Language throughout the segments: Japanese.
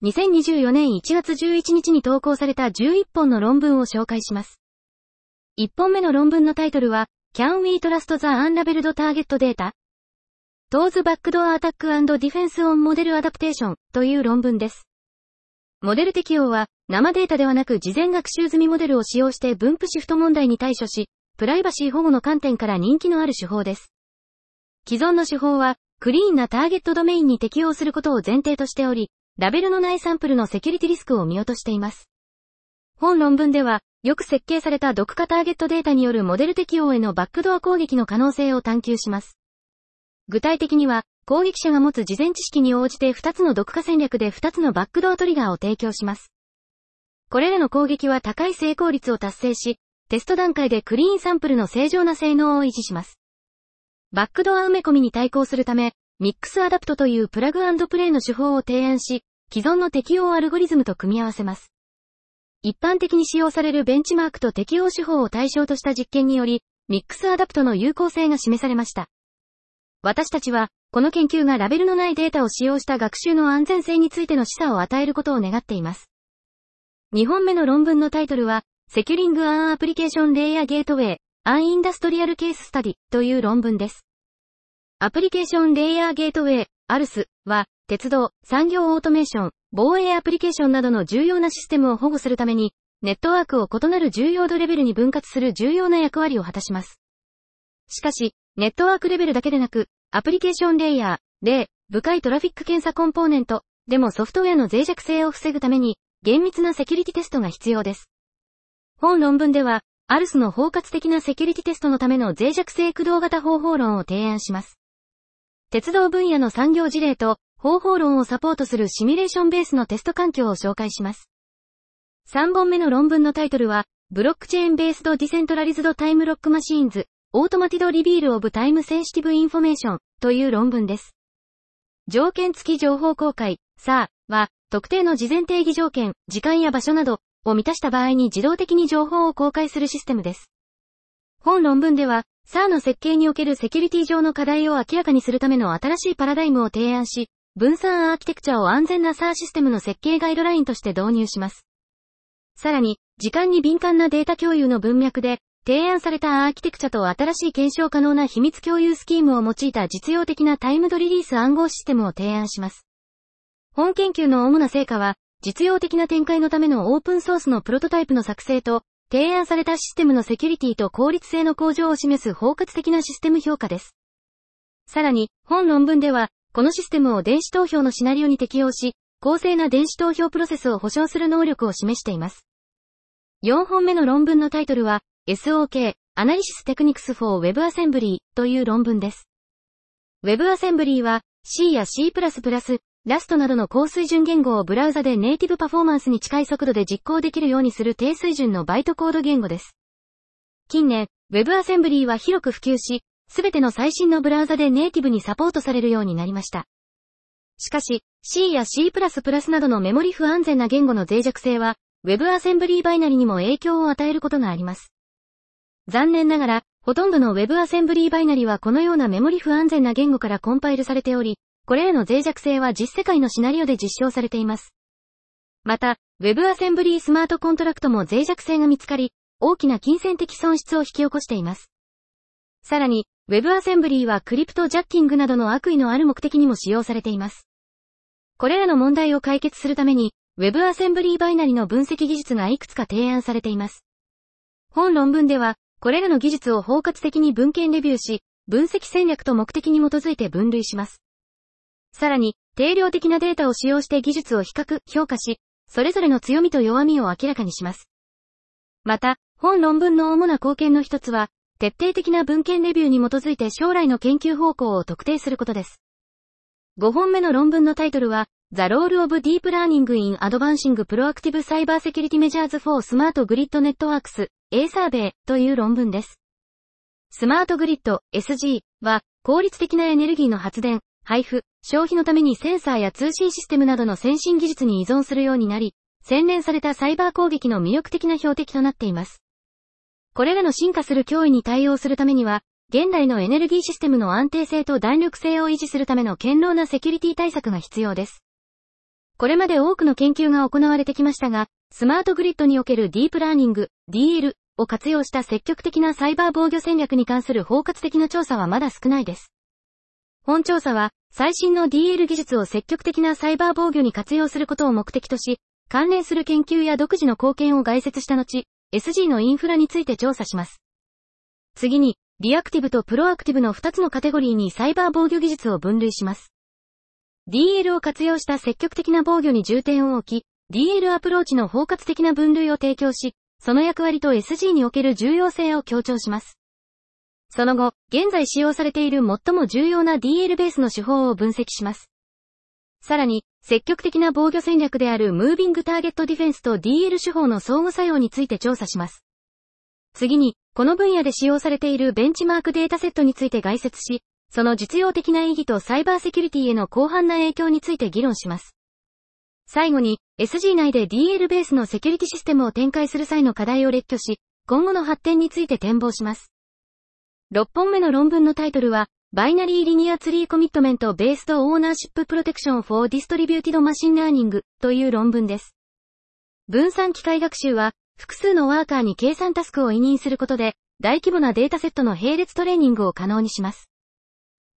2024年1月11日に投稿された11本の論文を紹介します。1本目の論文のタイトルは、Can we trust the unlabeled target data? Tools Backdoor Attack and Defense on Model Adaptation という論文です。モデル適用は、生データではなく事前学習済みモデルを使用して分布シフト問題に対処し、プライバシー保護の観点から人気のある手法です。既存の手法は、クリーンなターゲットドメインに適用することを前提としており、ラベルのないサンプルのセキュリティリスクを見落としています。本論文では、よく設計された読化ターゲットデータによるモデル適用へのバックドア攻撃の可能性を探求します。具体的には、攻撃者が持つ事前知識に応じて2つの読化戦略で2つのバックドアトリガーを提供します。これらの攻撃は高い成功率を達成し、テスト段階でクリーンサンプルの正常な性能を維持します。バックドア埋め込みに対抗するため、 MixAdapt というプラグプレイの手法を提案し、既存の適用アルゴリズムと組み合わせます。一般的に使用されるベンチマークと適用手法を対象とした実験により、 MixAdapt の有効性が示されました。私たちは、この研究がラベルのないデータを使用した学習の安全性についての示唆を与えることを願っています。2本目の論文のタイトルは、 Securing an Application Layer Gateway、An Industrial Case Study という論文です。 Application Layer Gateway、ALGs は、鉄道、産業オートメーション、防衛アプリケーションなどの重要なシステムを保護するために、ネットワークを異なる重要度レベルに分割する重要な役割を果たします。しかし、ネットワークレベルだけでなく、アプリケーションレイヤー、例、深いトラフィック検査コンポーネント、でもソフトウェアの脆弱性を防ぐために、厳密なセキュリティテストが必要です。本論文では、アルスの包括的なセキュリティテストのための脆弱性駆動型方法論を提案します。鉄道分野の産業事例と方法論をサポートするシミュレーションベースのテスト環境を紹介します。3本目の論文のタイトルは、 Blockchain-Based Decentralized Time Lock Machines、Automated Reveal of Time-Sensitive Information という論文です。条件付き情報公開、さあ、は、特定の事前定義条件、時間や場所などを満たした場合に自動的に情報を公開するシステムです。本論文では、SAR の設計におけるセキュリティ上の課題を明らかにするための新しいパラダイムを提案し、分散アーキテクチャを安全な SAR システムの設計ガイドラインとして導入します。さらに、時間に敏感なデータ共有の文脈で、提案されたアーキテクチャと新しい検証可能な秘密共有スキームを用いた実用的なタイムドリリース暗号システムを提案します。本研究の主な成果は、実用的な展開のためのオープンソースのプロトタイプの作成と、提案されたシステムのセキュリティと効率性の向上を示す包括的なシステム評価です。さらに、本論文では、このシステムを電子投票のシナリオに適用し、公正な電子投票プロセスを保証する能力を示しています。4本目の論文のタイトルは、SOK、Analysis Techniques for WebAssembly という論文です。WebAssembly は C や C++、ラストなどの高水準言語をブラウザでネイティブパフォーマンスに近い速度で実行できるようにする低水準のバイトコード言語です。近年、WebAssembly は広く普及し、すべての最新のブラウザでネイティブにサポートされるようになりました。しかし、C や C++ などのメモリ不安全な言語の脆弱性は、WebAssembly バイナリにも影響を与えることがあります。残念ながら、ほとんどの WebAssembly バイナリはこのようなメモリ不安全な言語からコンパイルされており、これらの脆弱性は実世界のシナリオで実証されています。また、WebAssembly スマートコントラクトも脆弱性が見つかり、大きな金銭的損失を引き起こしています。さらに、WebAssembly はクリプトジャッキングなどの悪意のある目的にも使用されています。これらの問題を解決するために、WebAssembly バイナリの分析技術がいくつか提案されています。本論文では、これらの技術を包括的に文献レビューし、分析戦略と目的に基づいて分類します。さらに、定量的なデータを使用して技術を比較、評価し、それぞれの強みと弱みを明らかにします。また、本論文の主な貢献の一つは、徹底的な文献レビューに基づいて将来の研究方向を特定することです。5本目の論文のタイトルは、The Role of Deep Learning in Advancing Proactive Cyber Security Measures for Smart Grid Networks, A Survey という論文です。スマートグリッド SG は効率的なエネルギーの発電、配布、消費のためにセンサーや通信システムなどの先進技術に依存するようになり、洗練されたサイバー攻撃の魅力的な標的となっています。これらの進化する脅威に対応するためには、現代のエネルギーシステムの安定性と弾力性を維持するための堅牢なセキュリティ対策が必要です。これまで多くの研究が行われてきましたが、スマートグリッドにおけるディープラーニング、DL を活用した積極的なサイバー防御戦略に関する包括的な調査はまだ少ないです。本調査は、最新の DL 技術を積極的なサイバー防御に活用することを目的とし、関連する研究や独自の貢献を概説した後、SG のインフラについて調査します。次に、リアクティブとプロアクティブの2つのカテゴリーにサイバー防御技術を分類します。DL を活用した積極的な防御に重点を置き、DL アプローチの包括的な分類を提供し、その役割と SG における重要性を強調します。その後、現在使用されている最も重要な DL ベースの手法を分析します。さらに、積極的な防御戦略であるムービングターゲットディフェンスと DL 手法の相互作用について調査します。次に、この分野で使用されているベンチマークデータセットについて概説し、その実用的な意義とサイバーセキュリティへの広範な影響について議論します。最後に、SG 内で DL ベースのセキュリティシステムを展開する際の課題を列挙し、今後の発展について展望します。6本目の論文のタイトルは、 Binary Linear Tree Commitment-Based Ownership Protection for Distributed Machine Learning という論文です。分散機械学習は、複数のワーカーに計算タスクを委任することで、大規模なデータセットの並列トレーニングを可能にします。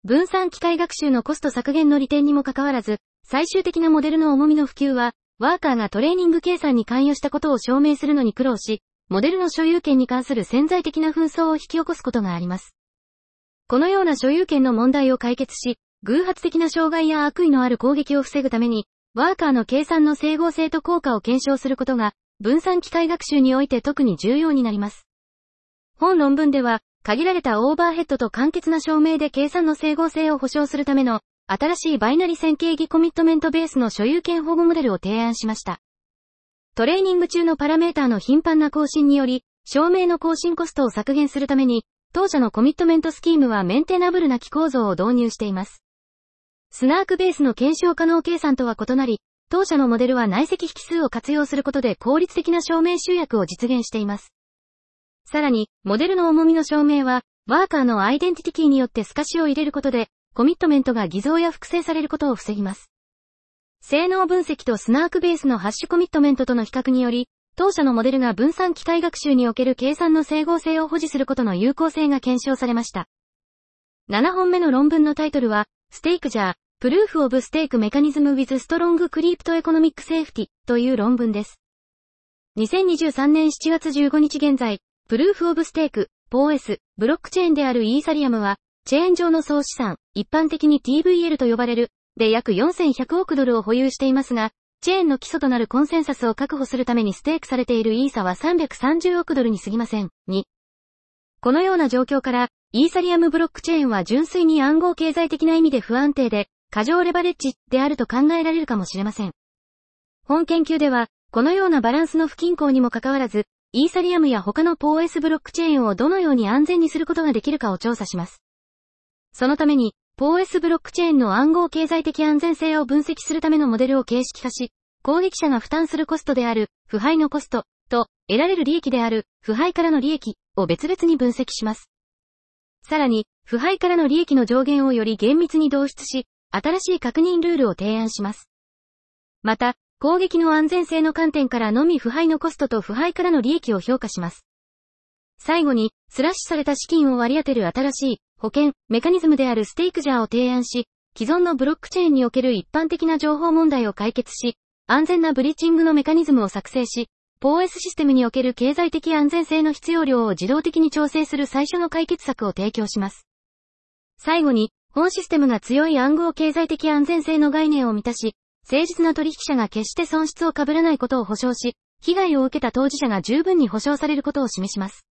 分散機械学習のコスト削減の利点にもかかわらず、最終的なモデルの重みの普及は、ワーカーがトレーニング計算に関与したことを証明するのに苦労し、モデルの所有権に関する潜在的な紛争を引き起こすことがあります。このような所有権の問題を解決し、偶発的な障害や悪意のある攻撃を防ぐために、ワーカーの計算の整合性と効果を検証することが、分散機械学習において特に重要になります。本論文では、限られたオーバーヘッドと簡潔な証明で計算の整合性を保証するための、新しいバイナリ線形儀コミットメントベースの所有権保護モデルを提案しました。トレーニング中のパラメーターの頻繁な更新により、証明の更新コストを削減するために、当社のコミットメントスキームはメンテナブルな機構造を導入しています。スナークベースの検証可能計算とは異なり、当社のモデルは内積引数を活用することで効率的な証明集約を実現しています。さらに、モデルの重みの証明は、ワーカーのアイデンティティキーによって透かしを入れることで、コミットメントが偽造や複製されることを防ぎます。性能分析とスナークベースのハッシュコミットメントとの比較により、当社のモデルが分散機械学習における計算の整合性を保持することの有効性が検証されました。7本目の論文のタイトルは、ステークジャー、プルーフオブステークメカニズム with strong crypto economic safety という論文です。2023年7月15日現在、プルーフオブステーク、POS、ブロックチェーンであるイーサリアムは、チェーン上の総資産、一般的に TVL と呼ばれる、で約4100億ドルを保有していますが、チェーンの基礎となるコンセンサスを確保するためにステークされているイーサは330億ドルに過ぎません。2。このような状況から、イーサリアムブロックチェーンは純粋に暗号経済的な意味で不安定で、過剰レバレッジであると考えられるかもしれません。本研究では、このようなバランスの不均衡にもかかわらず、イーサリアムや他の POS ブロックチェーンをどのように安全にすることができるかを調査します。そのために、POS ブロックチェーンの暗号経済的安全性を分析するためのモデルを形式化し、攻撃者が負担するコストである、腐敗のコスト、と、得られる利益である、腐敗からの利益、を別々に分析します。さらに、腐敗からの利益の上限をより厳密に導出し、新しい確認ルールを提案します。また、攻撃の安全性の観点からのみ腐敗のコストと腐敗からの利益を評価します。最後に、スラッシュされた資金を割り当てる新しい保険、メカニズムであるステークジャーを提案し、既存のブロックチェーンにおける一般的な情報問題を解決し、安全なブリッジングのメカニズムを作成し、POS システムにおける経済的安全性の必要量を自動的に調整する最初の解決策を提供します。最後に、本システムが強い暗号経済的安全性の概念を満たし、誠実な取引者が決して損失を被らないことを保証し、被害を受けた当事者が十分に保証されることを示します。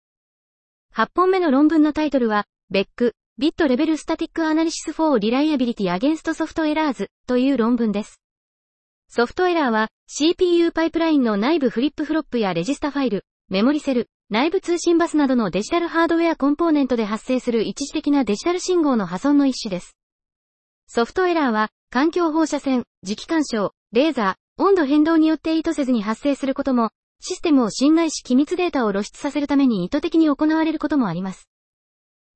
8本目の論文のタイトルは、 BEC、Bit-Level Static Analysis for Reliability against Soft Errors という論文です。ソフトエラーは CPU パイプラインの内部フリップフロップやレジスタファイル、メモリセル、内部通信バスなどのデジタルハードウェアコンポーネントで発生する一時的なデジタル信号の破損の一種です。ソフトエラーは、環境放射線、磁気干渉、レーザー、温度変動によって意図せずに発生することも、システムを侵害し機密データを露出させるために意図的に行われることもあります。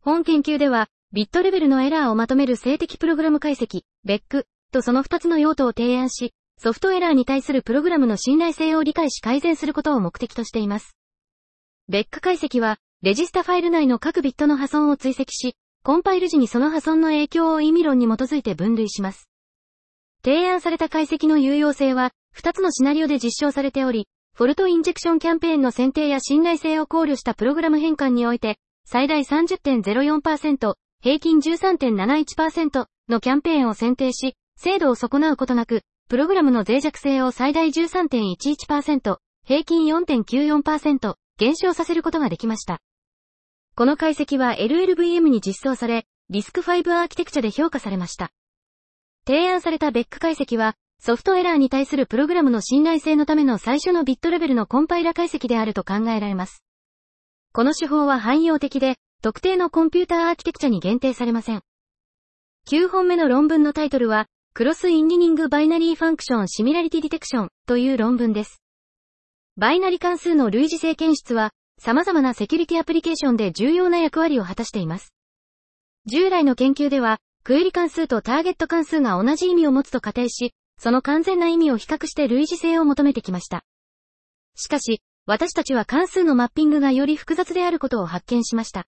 本研究では、ビットレベルのエラーをまとめる静的プログラム解析、ベック、とその2つの用途を提案し、ソフトエラーに対するプログラムの信頼性を理解し改善することを目的としています。ベック解析は、レジスタファイル内の各ビットの破損を追跡し、コンパイル時にその破損の影響を意味論に基づいて分類します。提案された解析の有用性は、2つのシナリオで実証されており、フォルトインジェクションキャンペーンの選定や信頼性を考慮したプログラム変換において、最大30.04%、平均13.71%のキャンペーンを選定し、精度を損なうことなく、プログラムの脆弱性を最大13.11%、平均4.94%、減少させることができました。この解析は LLVM に実装され、リスク5アーキテクチャで評価されました。提案された BEC 解析は、ソフトエラーに対するプログラムの信頼性のための最初のビットレベルのコンパイラ解析であると考えられます。この手法は汎用的で、特定のコンピューターアーキテクチャに限定されません。9本目の論文のタイトルは、 Cross-Inlining Binary Function Similarity Detection という論文です。バイナリ関数の類似性検出は、様々なセキュリティアプリケーションで重要な役割を果たしています。従来の研究では、クエリ関数とターゲット関数が同じ意味を持つと仮定し、その完全な意味を比較して類似性を求めてきました。しかし、私たちは関数のマッピングがより複雑であることを発見しました。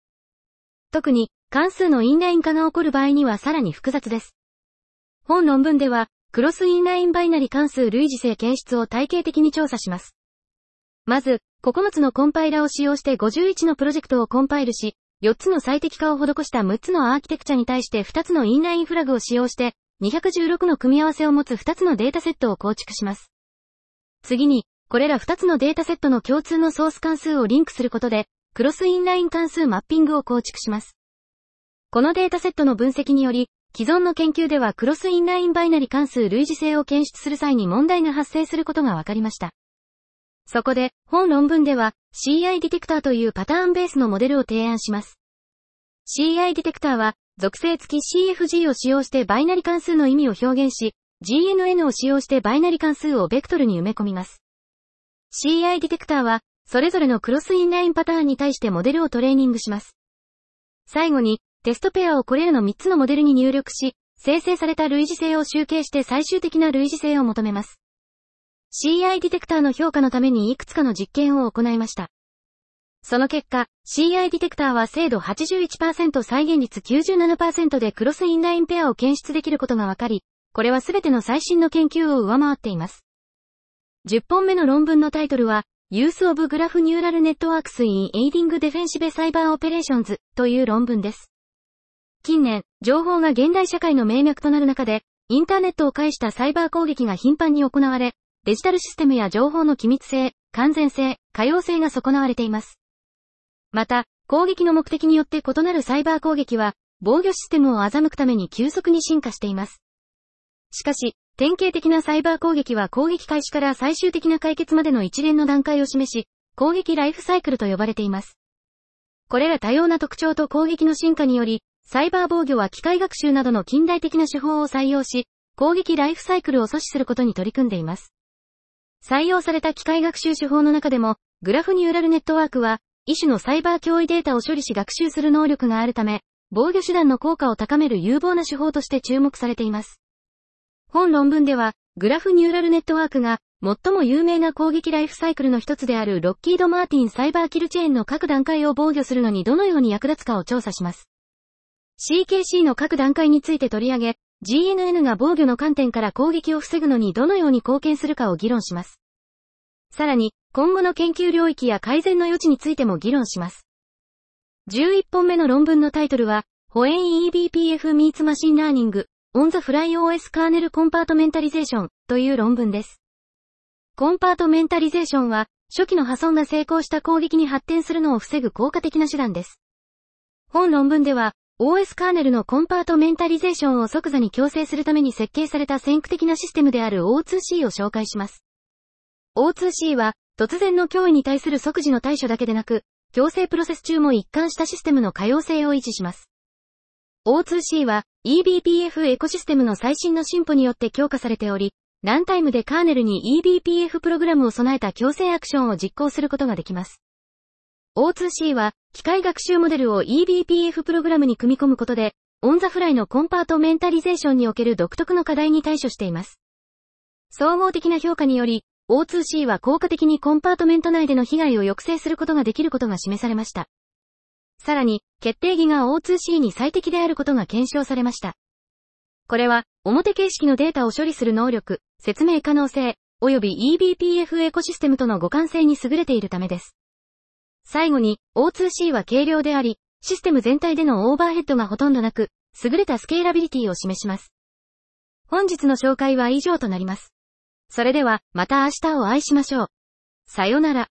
特に、関数のインライン化が起こる場合にはさらに複雑です。本論文では、クロスインラインバイナリ関数類似性検出を体系的に調査します。まず、9つのコンパイラを使用して51のプロジェクトをコンパイルし、4つの最適化を施した6つのアーキテクチャに対して2つのインラインフラグを使用して、216の組み合わせを持つ2つのデータセットを構築します。次に、これら2つのデータセットの共通のソース関数をリンクすることで、クロスインライン関数マッピングを構築します。このデータセットの分析により、既存の研究ではクロスインラインバイナリ関数類似性を検出する際に問題が発生することが分かりました。そこで、本論文では CI ディテクターというパターンベースのモデルを提案します。CI ディテクターは、属性付き CFG を使用してバイナリ関数の意味を表現し、GNN を使用してバイナリ関数をベクトルに埋め込みます。CI ディテクターは、それぞれのクロスインラインパターンに対してモデルをトレーニングします。最後に、テストペアをこれらの3つのモデルに入力し、生成された類似性を集計して最終的な類似性を求めます。CI ディテクターの評価のためにいくつかの実験を行いました。その結果、CI ディテクターは精度81%再現率97%でクロスインラインペアを検出できることがわかり、これはすべての最新の研究を上回っています。10本目の論文のタイトルは、Use of Graph Neural Networks in Aiding Defensive Cyber Operations という論文です。近年、情報が現代社会の名脈となる中で、インターネットを介したサイバー攻撃が頻繁に行われ、デジタルシステムや情報の機密性、完全性、可用性が損なわれています。また、攻撃の目的によって異なるサイバー攻撃は、防御システムを欺くために急速に進化しています。しかし、典型的なサイバー攻撃は攻撃開始から最終的な解決までの一連の段階を示し、攻撃ライフサイクルと呼ばれています。これら多様な特徴と攻撃の進化により、サイバー防御は機械学習などの近代的な手法を採用し、攻撃ライフサイクルを阻止することに取り組んでいます。採用された機械学習手法の中でも、グラフニューラルネットワークは、一種のサイバー脅威データを処理し学習する能力があるため、防御手段の効果を高める有望な手法として注目されています。本論文では、グラフニューラルネットワークが、最も有名な攻撃ライフサイクルの一つであるロッキード・マーティンサイバーキルチェーンの各段階を防御するのにどのように役立つかを調査します。CKC の各段階について取り上げ、GNN が防御の観点から攻撃を防ぐのにどのように貢献するかを議論します。さらに、今後の研究領域や改善の余地についても議論します。11本目の論文のタイトルは、ホエン eBPF meets Machine Learning on the Fly OS Kernel Compartmentalization という論文です。コンパートメンタリゼーションは、初期の破損が成功した攻撃に発展するのを防ぐ効果的な手段です。本論文では、OS カーネルのコンパートメンタリゼーションを即座に強制するために設計された先駆的なシステムである O2C を紹介します。O2C は、突然の脅威に対する即時の対処だけでなく、強制プロセス中も一貫したシステムの可用性を維持します。O2C は eBPF エコシステムの最新の進歩によって強化されており、ランタイムでカーネルに eBPF プログラムを備えた強制アクションを実行することができます。O2C は、機械学習モデルを eBPF プログラムに組み込むことで、オンザフライのコンパートメンタリゼーションにおける独特の課題に対処しています。総合的な評価により、O2C は効果的にコンパートメント内での被害を抑制することができることが示されました。さらに、決定木が O2C に最適であることが検証されました。これは、表形式のデータを処理する能力、説明可能性、及び eBPF エコシステムとの互換性に優れているためです。最後に、O2C は軽量であり、システム全体でのオーバーヘッドがほとんどなく、優れたスケーラビリティを示します。本日の紹介は以上となります。それでは、また明日をお会いしましょう。さよなら。